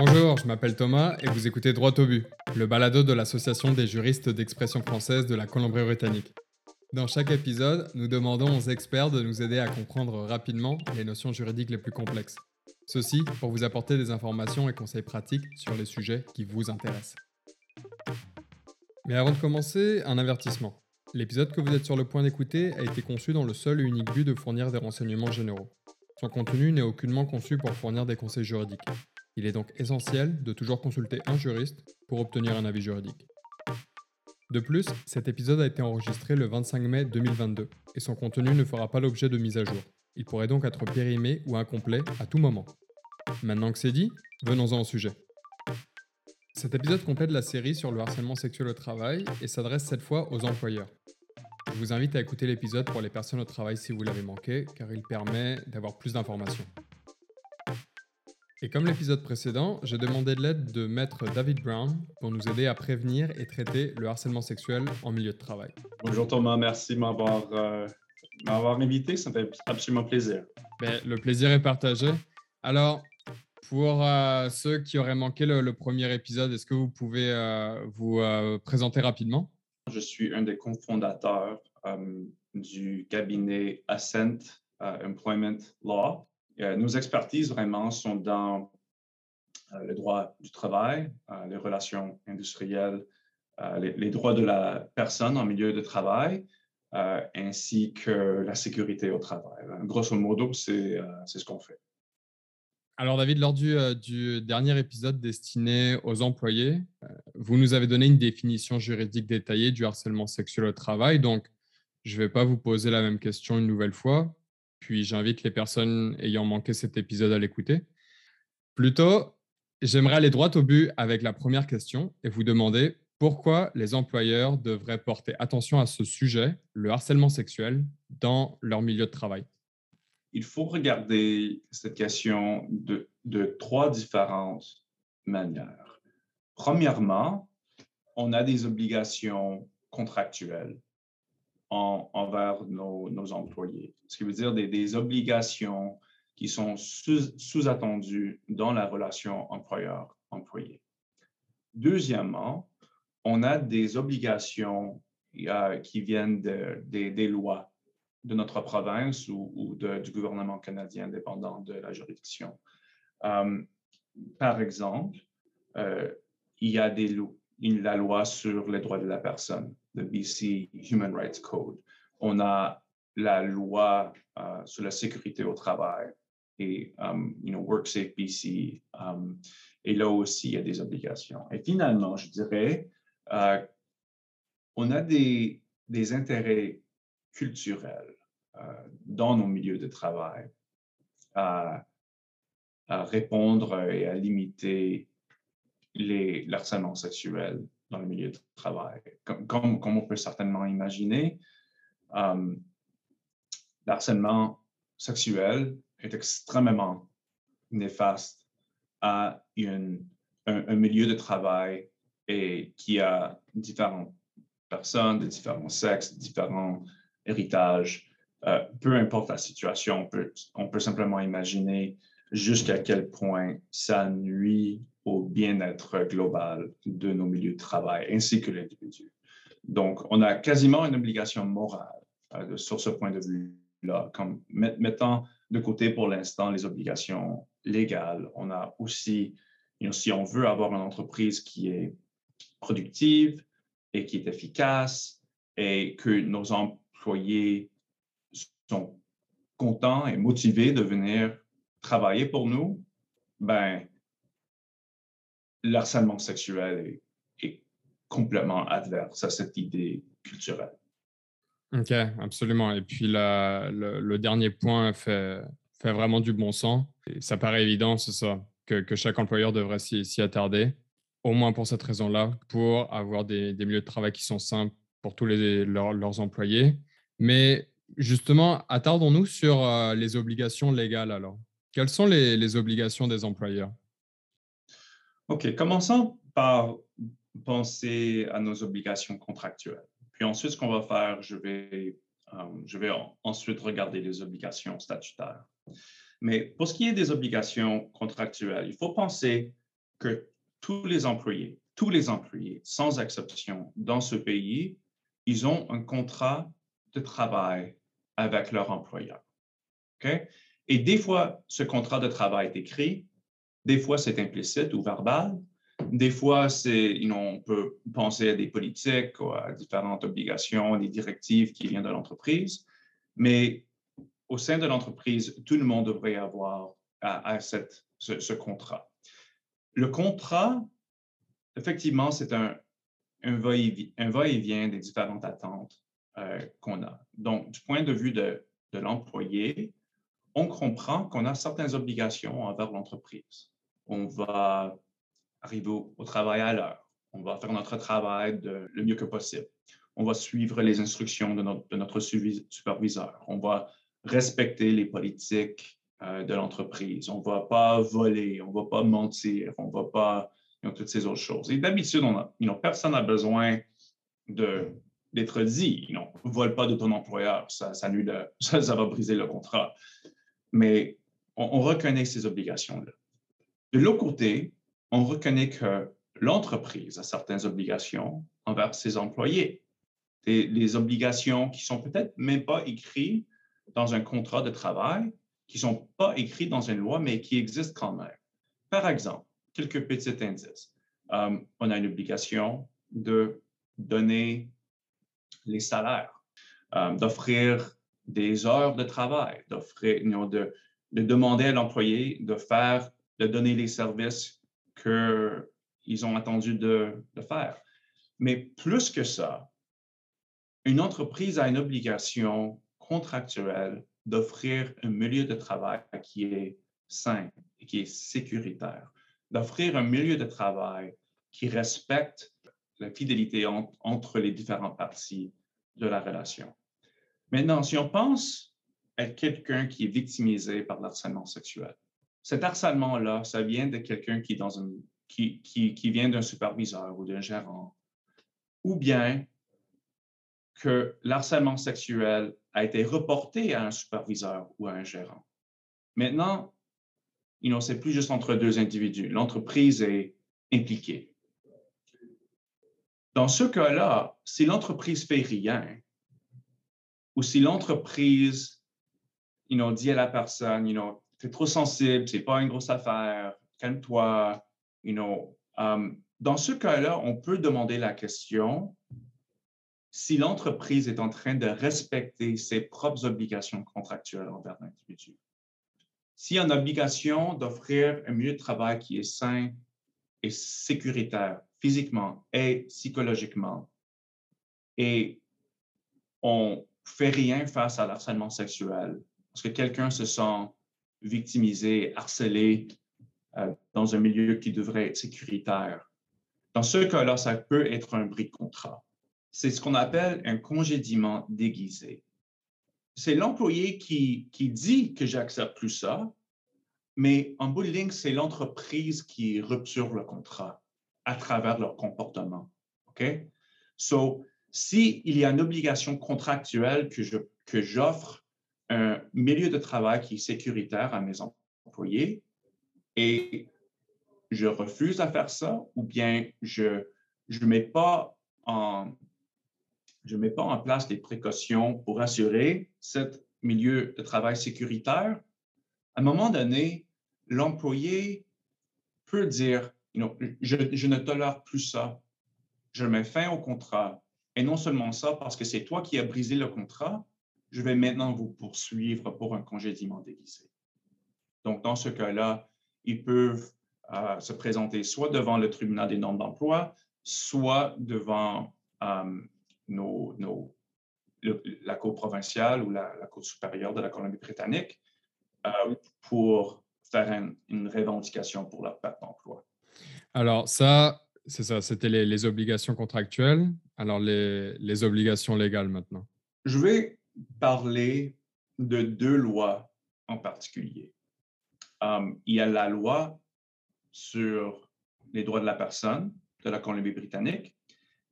Bonjour, je m'appelle Thomas et vous écoutez Droit au but, le balado de l'Association des juristes d'expression française de la Colombie-Britannique. Dans chaque épisode, nous demandons aux experts de nous aider à comprendre rapidement les notions juridiques les plus complexes. Ceci pour vous apporter des informations et conseils pratiques sur les sujets qui vous intéressent. Mais avant de commencer, un avertissement. L'épisode que vous êtes sur le point d'écouter a été conçu dans le seul et unique but de fournir des renseignements généraux. Son contenu n'est aucunement conçu pour fournir des conseils juridiques. Il est donc essentiel de toujours consulter un juriste pour obtenir un avis juridique. De plus, cet épisode a été enregistré le 25 mai 2022 et son contenu ne fera pas l'objet de mise à jour. Il pourrait donc être périmé ou incomplet à tout moment. Maintenant que c'est dit, venons-en au sujet. Cet épisode complète la série sur le harcèlement sexuel au travail et s'adresse cette fois aux employeurs. Je vous invite à écouter l'épisode pour les personnes au travail si vous l'avez manqué, car il permet d'avoir plus d'informations. Et comme l'épisode précédent, j'ai demandé de l'aide de maître David Brown pour nous aider à prévenir et traiter le harcèlement sexuel en milieu de travail. Bonjour Thomas, merci de m'avoir euh, invité, ça me fait absolument plaisir. Ben, le plaisir est partagé. Alors, pour euh, ceux qui auraient manqué le, premier épisode, est-ce que vous pouvez euh, vous présenter rapidement? Je suis un des cofondateurs du cabinet Ascent Employment Law. Nos expertises vraiment sont dans le droit du travail, les relations industrielles, les, droits de la personne en milieu de travail, ainsi que la sécurité au travail. Grosso modo, c'est ce qu'on fait. Alors David, lors euh, du, dernier épisode destiné aux employés, euh, vous nous avez donné une définition juridique détaillée du harcèlement sexuel au travail. Donc, je ne vais pas vous poser la même question une nouvelle fois, puis j'invite les personnes ayant manqué cet épisode à l'écouter. Plutôt, j'aimerais aller droit au but avec la première question et vous demander pourquoi les employeurs devraient porter attention à ce sujet, le harcèlement sexuel, dans leur milieu de travail il faut regarder cette question de, trois différentes manières. Premièrement, on a des obligations contractuelles envers nos, employés, ce qui veut dire des, obligations qui sont sous-attendues dans la relation employeur-employé. Deuxièmement, on a des obligations euh, qui viennent des lois de notre province ou, du gouvernement canadien dépendant de la juridiction. Euh, par exemple, euh, il y a des la loi sur les droits de la personne, le BC Human Rights Code. On a la loi euh, sur la sécurité au travail et um, WorkSafe BC. Um, et là aussi, il y a des obligations. Et finalement, je dirais, on a des, des intérêts culturels euh, dans nos milieux de travail à, répondre et à limiter les, harcèlements sexuels dans le milieu de travail. Comme, comme, on peut certainement imaginer, euh, l'harcèlement sexuel est extrêmement néfaste à une, un, milieu de travail et qui a différentes personnes de différents sexes, différents héritages euh, peu importe la situation, on peut, on peut simplement imaginer jusqu'à quel point ça nuit au bien-être global de nos milieux de travail ainsi que l'individu. Donc, on a quasiment une obligation morale euh, sur ce point de vue-là, comme mettant de côté pour l'instant les obligations légales. On a aussi, si on veut avoir une entreprise qui est productive et qui est efficace et que nos employés sont contents et motivés de venir travailler pour nous, ben, l'harcèlement sexuel est, complètement adverse à cette idée culturelle. OK, absolument. Et puis le, dernier point fait, vraiment du bon sens. Ça paraît évident, c'est ça, que, chaque employeur devrait s'y attarder, au moins pour cette raison-là, pour avoir des, milieux de travail qui sont simples pour tous leurs employés. Mais Justement, attardons-nous sur euh, les obligations légales alors. Quelles sont les, obligations des employeurs? OK, commençons par penser à nos obligations contractuelles. Puis ensuite, ce qu'on va faire, je vais, euh, je vais ensuite regarder les obligations statutaires. Mais pour ce qui est des obligations contractuelles, il faut penser que tous les employés, tous les employés, sans exception, dans ce pays, ils ont un contrat de travail avec leur employeur. Et des fois, ce contrat de travail est écrit, des fois, c'est implicite ou verbal, des fois, c'est, on peut penser à des politiques ou à différentes obligations, des directives qui viennent de l'entreprise, mais au sein de l'entreprise, tout le monde devrait avoir à, cette, ce, contrat. Le contrat, effectivement, c'est un, un va-et-vient des différentes attentes euh, qu'on a. Donc, du point de vue de, de l'employé, on comprend qu'on a certaines obligations envers l'entreprise. On va arriver au, travail à l'heure. On va faire notre travail le mieux que possible. On va suivre les instructions de notre, superviseur. On va respecter les politiques euh, de l'entreprise. On ne va pas voler, on ne va pas mentir, on ne va pas toutes ces autres choses. Et d'habitude, on a, personne n'a besoin d'être dit. ne vole pas de ton employeur, ça, ça, va briser le contrat. Mais on, on reconnaît ces obligations-là. De l'autre côté, on reconnaît que l'entreprise a certaines obligations envers ses employés. Des, des obligations qui sont peut-être même pas écrites dans un contrat de travail, qui sont pas écrites dans une loi, mais qui existent quand même. Par exemple, quelques petits indices. Euh, on a une obligation de donner les salaires, euh, d'offrir des heures de travail, de, de, demander à l'employé de faire, de donner les services qu'ils ont attendu de faire. Mais plus que ça, une entreprise a une obligation contractuelle d'offrir un milieu de travail qui est sain et qui est sécuritaire d'offrir un milieu de travail qui respecte la fidélité entre les différentes parties de la relation. Maintenant, si on pense à quelqu'un qui est victimisé par l'harcèlement sexuel, cet harcèlement-là, ça vient de quelqu'un qui, vient d'un superviseur ou d'un gérant, ou bien que l'harcèlement sexuel a été reporté à un superviseur ou à un gérant. Maintenant, you know, c'est plus juste entre deux individus. L'entreprise est impliquée. Dans ce cas-là, si l'entreprise fait rien, ou si l'entreprise you know, dit à la personne, you know, es trop sensible, c'est pas une grosse affaire, calme-toi, you know, um, dans ce cas-là, on peut demander la question si l'entreprise est en train de respecter ses propres obligations contractuelles envers l'individu. S'il y a une obligation d'offrir un milieu de travail qui est sain et sécuritaire physiquement et psychologiquement, et on fait rien face à l'harcèlement sexuel, parce que quelqu'un se sent victimisé, harcelé euh, dans un milieu qui devrait être sécuritaire. Dans ce cas-là, ça peut être un bris de contrat. C'est ce qu'on appelle un congédiement déguisé c'est l'employé qui, dit que j'accepte plus ça, mais en bout de ligne, c'est l'entreprise qui rupture le contrat à travers leur comportement. OK? So, s'il y a une obligation contractuelle que, que j'offre un milieu de travail qui est sécuritaire à mes employés et je refuse à faire ça ou bien je ne mets pas en je mets pas en place des précautions pour assurer ce milieu de travail sécuritaire, à un moment donné, l'employé peut dire, je, ne tolère plus ça, je mets fin au contrat. Et non seulement ça, parce que c'est toi qui as brisé le contrat, je vais maintenant vous poursuivre pour un congédiement déguisé. Donc, dans ce cas-là, ils peuvent euh, se présenter soit devant le tribunal des normes d'emploi, soit devant euh, la Cour provinciale ou la, Cour supérieure de la Colombie-Britannique euh, pour faire une revendication pour leur perte d'emploi. Alors ça, c'est ça, c'était les, obligations contractuelles. Alors les, obligations légales maintenant. Je vais parler de deux lois en particulier. Euh, il y a la loi sur les droits de la personne de la Colombie-Britannique.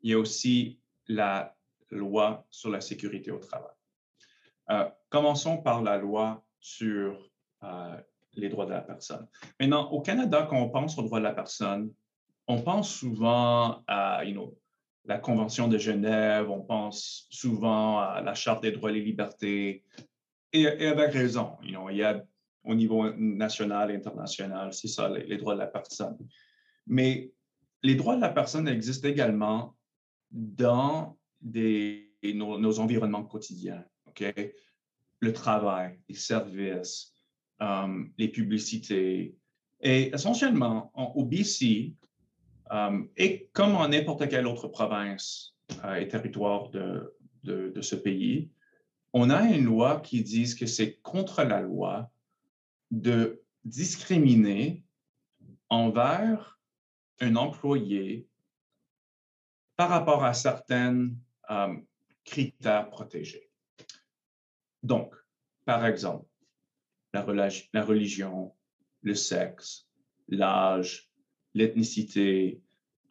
Il y a aussi la loi sur la sécurité au travail. Euh, commençons par la loi sur euh, les droits de la personne. Maintenant, au Canada, quand on pense aux droits de la personne, on pense souvent à la Convention de Genève, on pense souvent à la Charte des droits et libertés, et, avec raison. il y a au niveau national et international, c'est ça, les, droits de la personne. Mais les droits de la personne existent également dans nos, environnements quotidiens. Le travail, les services, euh, les publicités. Et essentiellement, au BC, euh, et comme en n'importe quelle autre province euh, et territoire de, ce pays, on a une loi qui dit que c'est contre la loi de discriminer envers un employé par rapport à certains euh, critères protégés. Donc, par exemple, la religion, le sexe, l'âge, l'ethnicité,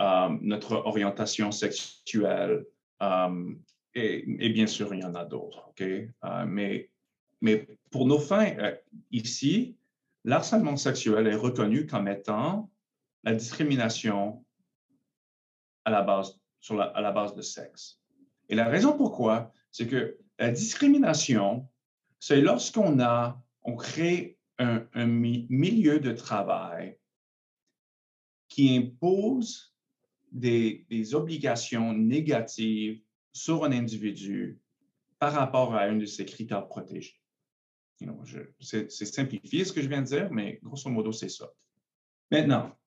euh, notre orientation sexuelle, euh, et, bien sûr, il y en a d'autres. ok? Mais mais pour nos fins, euh, ici, l'harcèlement sexuel est reconnu comme étant la discrimination à la base, sur la, à la base de sexe. Et la raison pourquoi, c'est que la discrimination, c'est lorsqu'on a, on crée un, un milieu de travail qui impose des, obligations négatives sur un individu par rapport à un de ses critères protégés c'est simplifié ce que je viens de dire, mais grosso modo, c'est ça. Maintenant,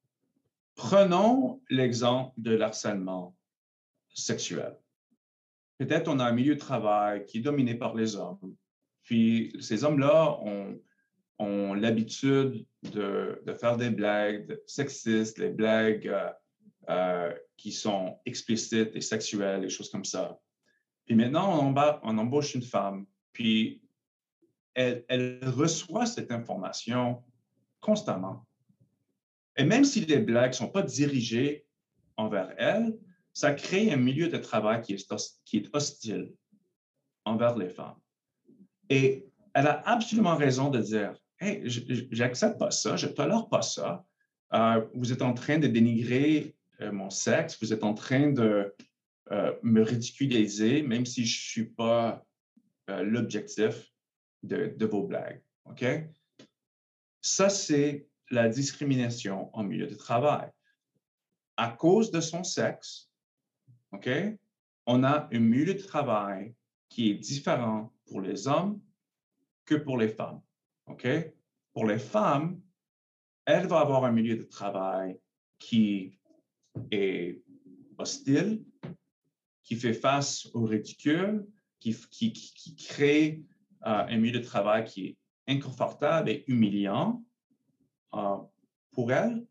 prenons l'exemple de l'harcèlement sexuel. Peut-être on a un milieu de travail qui est dominé par les hommes. Puis ces hommes-là ont, ont l'habitude de, de, faire des blagues sexistes, des blagues euh, euh, qui sont explicites et sexuelles, des choses comme ça. Puis maintenant, on, on embauche une femme. Puis elle, reçoit cette information constamment. Et même si les blagues ne sont pas dirigées envers elle, ça crée un milieu de travail qui est, qui est hostile envers les femmes. Et elle a absolument raison de dire, hey, j'accepte pas ça, je tolère pas ça. Euh, vous êtes en train de dénigrer euh, mon sexe, vous êtes en train de euh, me ridiculiser, même si je ne suis pas l'objectif de, vos blagues. OK? Ça, c'est la discrimination en milieu de travail. À cause de son sexe, OK? On a un milieu de travail qui est différent pour les hommes que pour les femmes. OK? Pour les femmes, elle va avoir un milieu de travail qui est hostile, qui fait face au ridicule, qui, qui, qui crée un milieu de travail qui est inconfortable et humiliant euh, pour elle.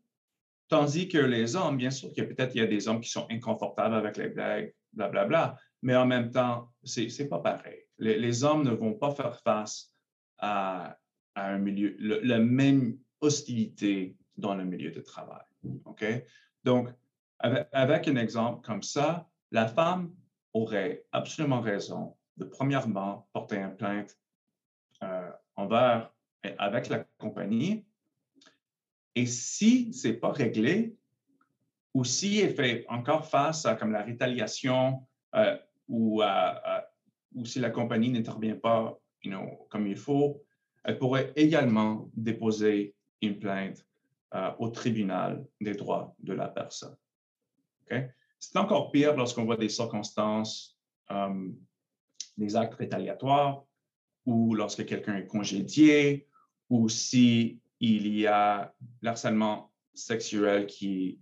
Tandis que les hommes, bien sûr que peut-être il y a des hommes qui sont inconfortables avec les blagues, blablabla, bla, bla, mais en même temps, c'est pas pareil. Les, hommes ne vont pas faire face à, un milieu, la même hostilité dans le milieu de travail. OK? Donc, avec un exemple comme ça, la femme aurait absolument raison de premièrement porter une plainte euh, envers avec la compagnie. Et si ce n'est pas réglé, ou si elle fait encore face à comme la rétaliation euh, ou, si la compagnie n'intervient pas comme il faut, elle pourrait également déposer une plainte euh, au tribunal des droits de la personne. C'est encore pire lorsqu'on voit des circonstances des actes rétaliatoires ou lorsque quelqu'un est congédié ou s'il y a l'harcèlement sexuel qui,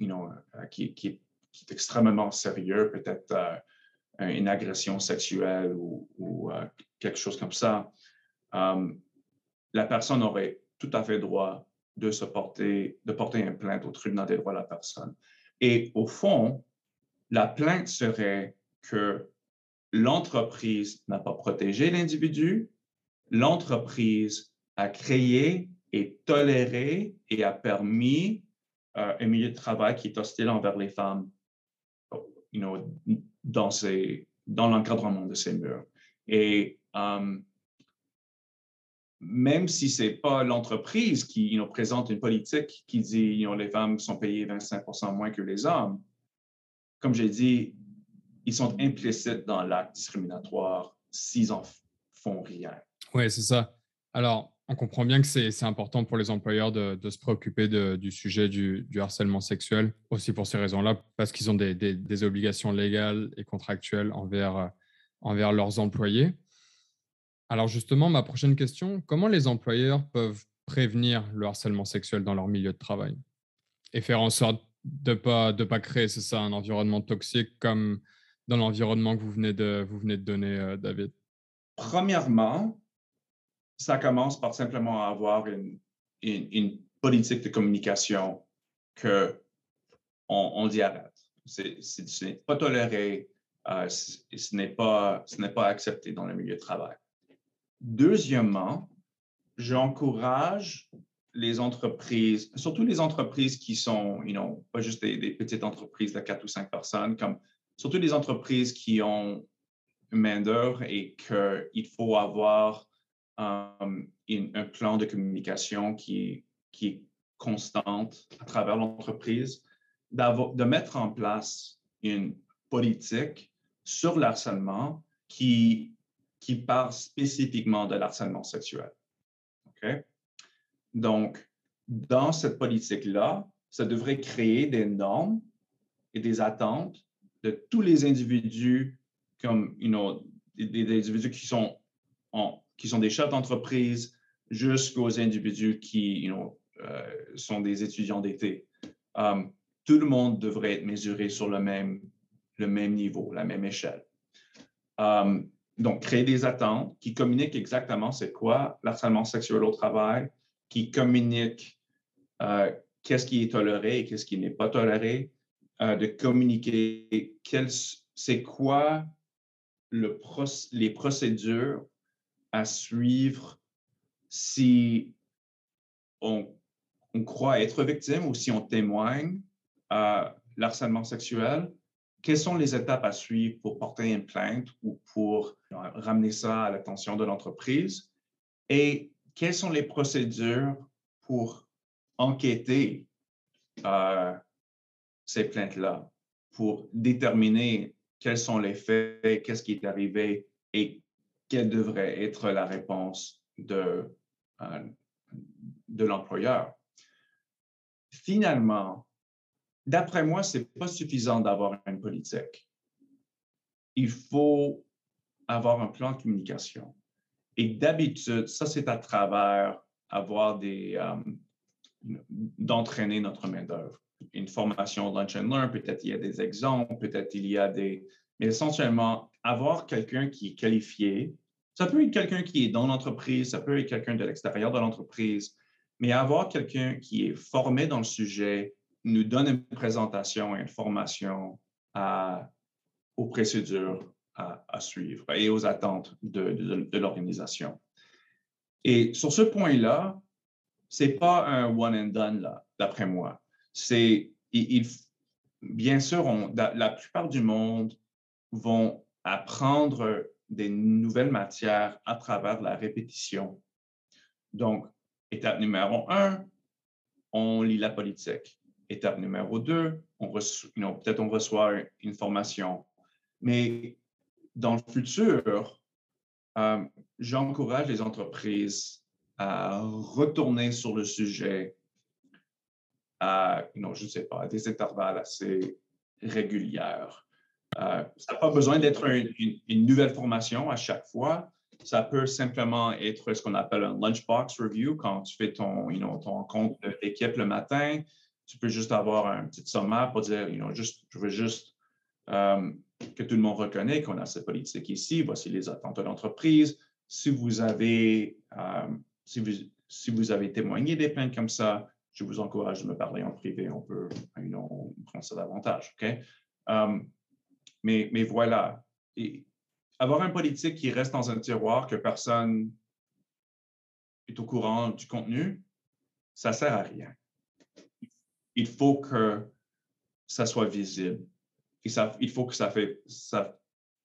euh, est extrêmement sérieux, peut-être euh, une agression sexuelle ou, euh, quelque chose comme ça, la personne aurait tout à fait droit de se porter, de porter une plainte au tribunal des droits de la personne. Et au fond, la plainte serait que l'entreprise n'a pas protégé l'individu, l'entreprise a créé et toléré et a permis euh, un milieu de travail qui est hostile envers les femmes dans, l'encadrement de ces murs. Et euh, même si ce n'est pas l'entreprise qui présente une politique qui dit que les femmes sont payées 25 moins que les hommes, comme j'ai dit, ils sont implicites dans l'acte discriminatoire s'ils n'en font rien. Oui, c'est ça. Alors, on comprend bien que c'est important pour les employeurs de, se préoccuper du sujet du, harcèlement sexuel, aussi pour ces raisons-là, parce qu'ils ont des, obligations légales et contractuelles envers, envers leurs employés. Alors justement, ma prochaine question, comment les employeurs peuvent prévenir le harcèlement sexuel dans leur milieu de travail et faire en sorte de pas, de pas créer, c'est ça, un environnement toxique comme dans l'environnement que vous venez de, vous venez de donner, euh, David? Premièrement, ça commence par simplement avoir une, une, politique de communication que on, dit arrête. ce n'est pas toléré, euh, ce n'est pas, ce pas accepté dans le milieu de travail. Deuxièmement, j'encourage les entreprises, surtout les entreprises qui sont, you know, pas juste des, petites entreprises de quatre ou cinq personnes, comme surtout les entreprises qui ont main-d'œuvre et qu'il faut avoir un plan de communication qui, qui est constante à travers l'entreprise, de mettre en place une politique sur l'harcèlement qui qui parle spécifiquement de l'harcèlement sexuel. Donc, dans cette politique-là, ça devrait créer des normes et des attentes de tous les individus, comme des, individus qui sont, qui sont des chefs d'entreprise jusqu'aux individus qui euh, sont des étudiants d'été. Um, tout le monde devrait être mesuré sur le même, le même niveau, la même échelle. Um, donc, créer des attentes qui communiquent exactement c'est quoi l'harcèlement sexuel au travail, qui communiquent euh, qu'est-ce qui est toléré et qu'est-ce qui n'est pas toléré, euh, de communiquer c'est quoi le les procédures à suivre si on, on, croit être victime ou si on témoigne à l'harcèlement sexuel quelles sont les étapes à suivre pour porter une plainte ou pour ramener ça à l'attention de l'entreprise? Et quelles sont les procédures pour enquêter euh, ces plaintes-là, pour déterminer quels sont les faits, qu'est-ce qui est arrivé et quelle devrait être la réponse de, euh, de l'employeur? Finalement, D'après moi, ce n'est pas suffisant d'avoir une politique. Il faut avoir un plan de communication. Et d'habitude, ça, c'est à travers avoir des, euh, d'entraîner notre main-d'œuvre. Une formation lunch and learn, peut-être il y a des exemples, peut-être il y a des. Mais essentiellement, avoir quelqu'un qui est qualifié, ça peut être quelqu'un qui est dans l'entreprise, ça peut être quelqu'un de l'extérieur de l'entreprise, mais avoir quelqu'un qui est formé dans le sujet, nous donne une présentation une formation aux procédures à, suivre et aux attentes de, l'organisation. Et sur ce point-là, ce n'est pas un one and done, d'après moi. C'est, bien sûr, la plupart du monde vont apprendre des nouvelles matières à travers la répétition. Donc, étape numéro un, on lit la politique. Étape numéro deux, peut-être on reçoit une formation. Mais dans le futur, euh, j'encourage les entreprises à retourner sur le sujet à, je ne sais pas, à des intervalles assez réguliers. Euh, ça n'a pas besoin d'être une, nouvelle formation à chaque fois. Ça peut simplement être ce qu'on appelle un lunchbox review quand tu fais ton, compte d'équipe le matin tu peux juste avoir un petit sommaire pour dire, juste, je veux juste euh, que tout le monde reconnaisse qu'on a cette politique ici, voici les attentes de l'entreprise. Si vous avez, euh, si, vous, si vous avez témoigné des plaintes comme ça, je vous encourage de me parler en privé, on peut prendre ça davantage. Euh, mais, mais voilà. Et avoir un politique qui reste dans un tiroir que personne est au courant du contenu, ça ne sert à rien il faut que ça soit visible. Il faut que ça, fait, ça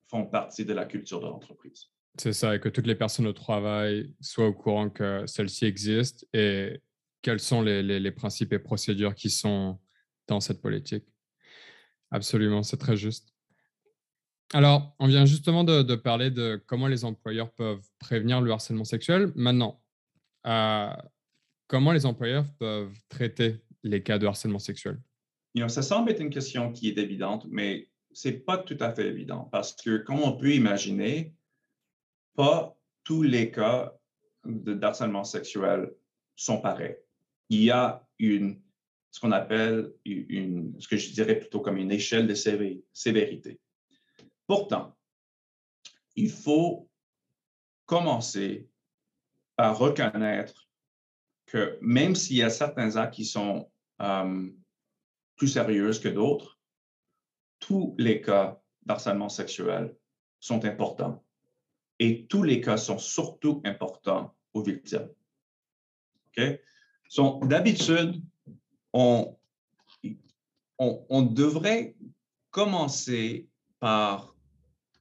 fasse partie de la culture de l'entreprise. C'est ça, et que toutes les personnes au travail soient au courant que celle-ci existe et quels sont les, les, principes et procédures qui sont dans cette politique. Absolument, c'est très juste. Alors, on vient justement de, parler de comment les employeurs peuvent prévenir le harcèlement sexuel. Maintenant, euh, comment les employeurs peuvent traiter les cas de harcèlement sexuel? ça semble être une question qui est évidente, mais ce n'est pas tout à fait évident parce que, comme on peut imaginer, pas tous les cas de harcèlement sexuel sont pareils. Il y a une, ce qu'on appelle une, ce que je dirais plutôt comme une échelle de sévérité. Pourtant, il faut commencer par reconnaître que même s'il y a certains actes qui sont euh, plus sérieux que d'autres, tous les cas d'harcèlement sexuel sont importants et tous les cas sont surtout importants aux victimes. OK? D'habitude, on, on, devrait commencer par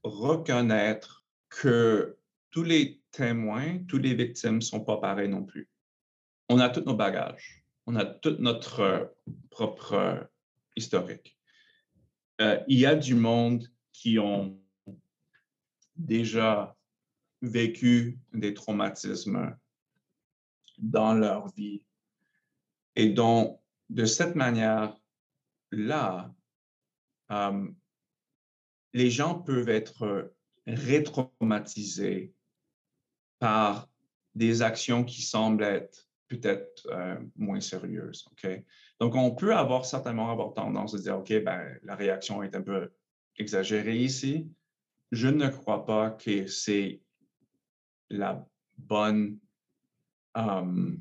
reconnaître que tous les témoins, tous les victimes ne sont pas pareils non plus. On a tous nos bagages, on a tout notre propre historique. Euh, il y a du monde qui ont déjà vécu des traumatismes dans leur vie et donc de cette manière-là, euh, les gens peuvent être rétraumatisés par des actions qui semblent être peut-être euh, moins sérieuses. OK? Donc, on peut avoir certainement avoir tendance à dire, OK, ben, la réaction est un peu exagérée ici. Je ne crois pas que c'est la bonne, le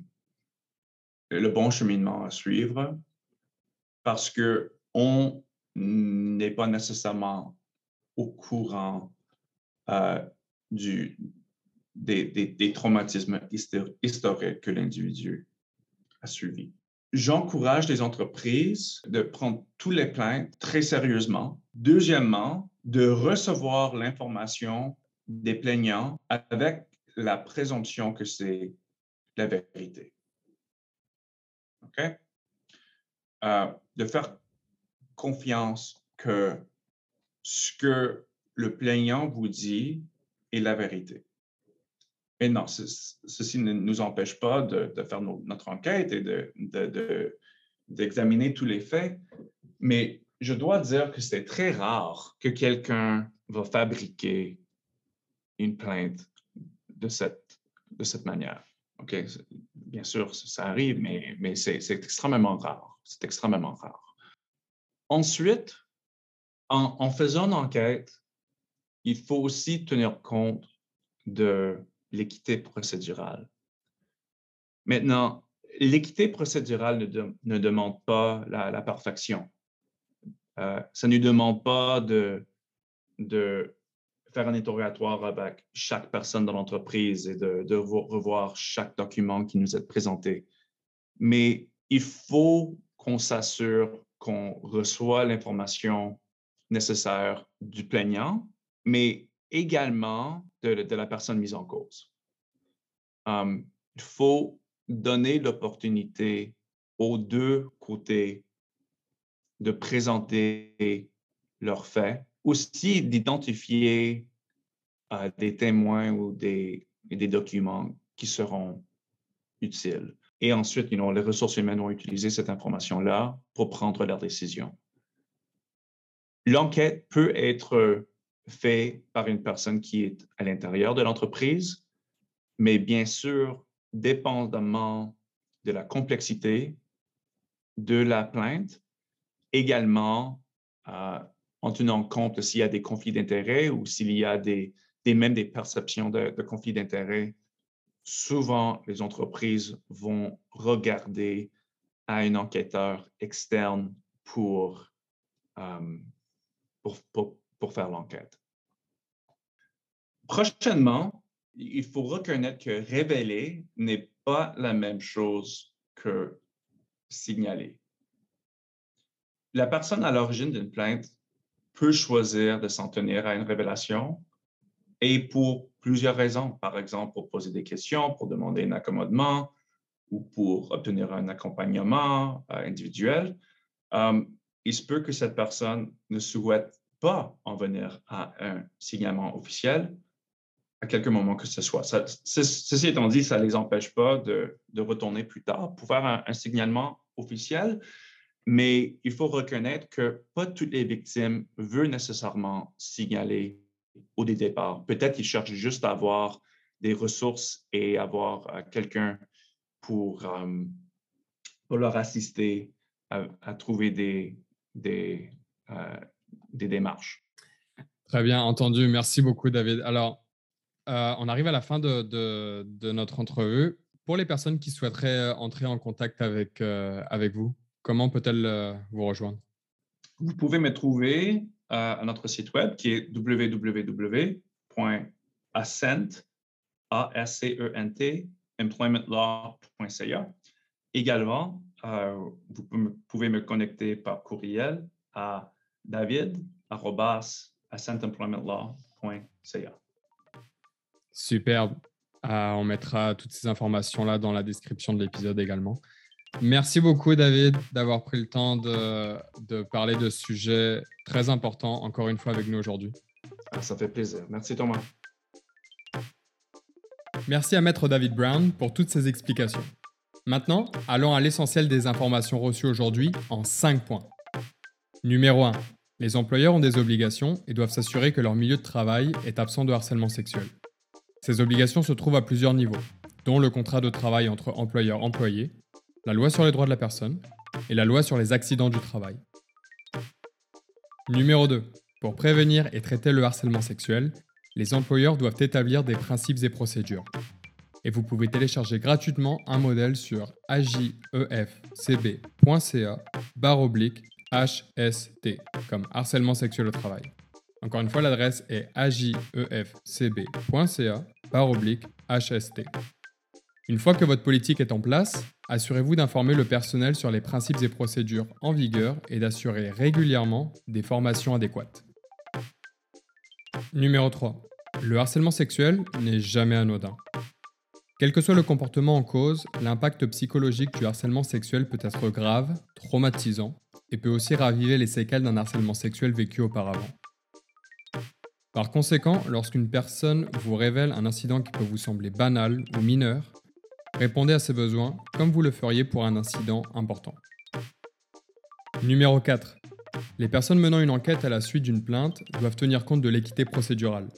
bon cheminement à suivre parce que on n'est pas nécessairement au courant euh, du, des, traumatismes historiques que l'individu a suivis. J'encourage les entreprises de prendre tous les plaintes très sérieusement. Deuxièmement, de recevoir l'information des plaignants avec la présomption que c'est la vérité. OK? Euh, de faire confiance que ce que le plaignant vous dit est la vérité. Mais non, ceci ne nous empêche pas de, faire notre enquête et d'examiner de, tous les faits, mais je dois dire que c'est très rare que quelqu'un va fabriquer une plainte de cette, de cette manière. Bien sûr, ça arrive, mais, mais c'est extrêmement rare. C'est extrêmement rare. Ensuite, en, en faisant une enquête, il faut aussi tenir compte de l'équité procédurale. Maintenant, l'équité procédurale ne, demande pas la, la perfection. Euh, ça ne demande pas de, de faire un interrogatoire avec chaque personne dans l'entreprise et de, de, revoir chaque document qui nous est présenté. Mais il faut qu'on s'assure qu'on reçoit l'information nécessaire du plaignant, mais également de, la personne mise en cause. Il faut donner l'opportunité aux deux côtés de présenter leurs faits aussi d'identifier euh, des témoins ou des, documents qui seront utiles. Et ensuite, les ressources humaines vont utiliser cette information-là pour prendre leurs décisions. L'enquête peut être faite par une personne qui est à l'intérieur de l'entreprise, mais bien sûr, dépendamment de la complexité de la plainte, également euh, en tenant compte s'il y a des conflits d'intérêts ou s'il y a des, même des perceptions de, conflits d'intérêts, souvent les entreprises vont regarder à un enquêteur externe pour, euh, pour, faire l'enquête. Prochainement, il faut reconnaître que révéler n'est pas la même chose que signaler. La personne à l'origine d'une plainte peut choisir de s'en tenir à une révélation. Et pour plusieurs raisons, par exemple pour poser des questions, pour demander un accommodement ou pour obtenir un accompagnement euh, individuel, euh, il se peut que cette personne ne souhaite pas en venir à un signalement officiel à quelque moment que ce soit. ceci étant dit, ça ne les empêche pas de, retourner plus tard pour faire un, signalement officiel, mais il faut reconnaître que pas toutes les victimes veulent nécessairement signaler au départ. Peut-être qu'ils cherchent juste à avoir des ressources et avoir euh, quelqu'un pour, euh, pour, leur assister à, trouver des, des, euh, des démarches. Très bien entendu. Merci beaucoup, David. Alors, on arrive à la fin de, de, notre entrevue. Pour les personnes qui souhaiteraient entrer en contact avec, avec vous, comment peut-elles vous rejoindre? Vous pouvez me trouver à notre site web qui est www.ascent, A-S-C-E-N-T, employmentlaw.ca. Également, euh, vous pouvez me connecter par courriel à david.ascentemploymentlaw.ca. Superbe. Euh, on mettra toutes ces informations-là dans la description de l'épisode également. Merci beaucoup, David, d'avoir pris le temps de, parler de ce sujet très important, encore une fois, avec nous aujourd'hui. Ah, ça fait plaisir. Merci, Thomas. Merci à Maître David Brown pour toutes ces explications. Maintenant, allons à l'essentiel des informations reçues aujourd'hui en 5 points. Numéro 1. Les employeurs ont des obligations et doivent s'assurer que leur milieu de travail est absent de harcèlement sexuel. Ces obligations se trouvent à plusieurs niveaux, dont le contrat de travail entre employeur-employé, la loi sur les droits de la personne et la loi sur les accidents du travail. Numéro 2. Pour prévenir et traiter le harcèlement sexuel, les employeurs doivent établir des principes et procédures. Et vous pouvez télécharger gratuitement un modèle sur oblique HST, comme harcèlement sexuel au travail. Encore une fois, l'adresse est ajefcb.ca barre oblique HST. Une fois que votre politique est en place, assurez-vous d'informer le personnel sur les principes et procédures en vigueur et d'assurer régulièrement des formations adéquates. Numéro 3. Le harcèlement sexuel n'est jamais anodin. Quel que soit le comportement en cause, l'impact psychologique du harcèlement sexuel peut être grave, traumatisant, et peut aussi raviver les séquelles d'un harcèlement sexuel vécu auparavant. Par conséquent, lorsqu'une personne vous révèle un incident qui peut vous sembler banal ou mineur, Répondez à ces besoins comme vous le feriez pour un incident important. Numéro 4. Les personnes menant une enquête à la suite d'une plainte doivent tenir compte de l'équité procédurale.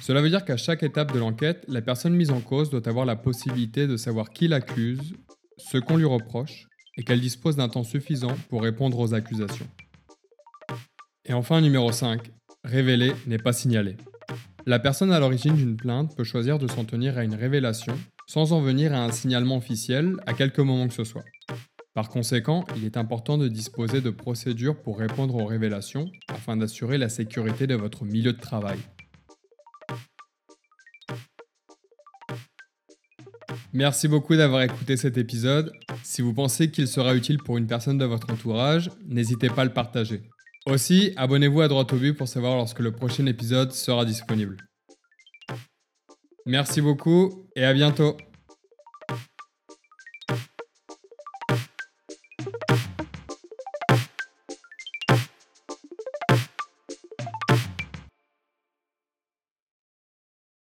Cela veut dire qu'à chaque étape de l'enquête, la personne mise en cause doit avoir la possibilité de savoir qui l'accuse, ce qu'on lui reproche, et qu'elle dispose d'un temps suffisant pour répondre aux accusations. Et enfin, numéro 5. Révéler n'est pas signaler. La personne à l'origine d'une plainte peut choisir de s'en tenir à une révélation sans en venir à un signalement officiel à quelque moment que ce soit. Par conséquent, il est important de disposer de procédures pour répondre aux révélations afin d'assurer la sécurité de votre milieu de travail. Merci beaucoup d'avoir écouté cet épisode. Si vous pensez qu'il sera utile pour une personne de votre entourage, n'hésitez pas à le partager. Aussi, abonnez-vous à Droite au but pour savoir lorsque le prochain épisode sera disponible. Merci beaucoup et à bientôt.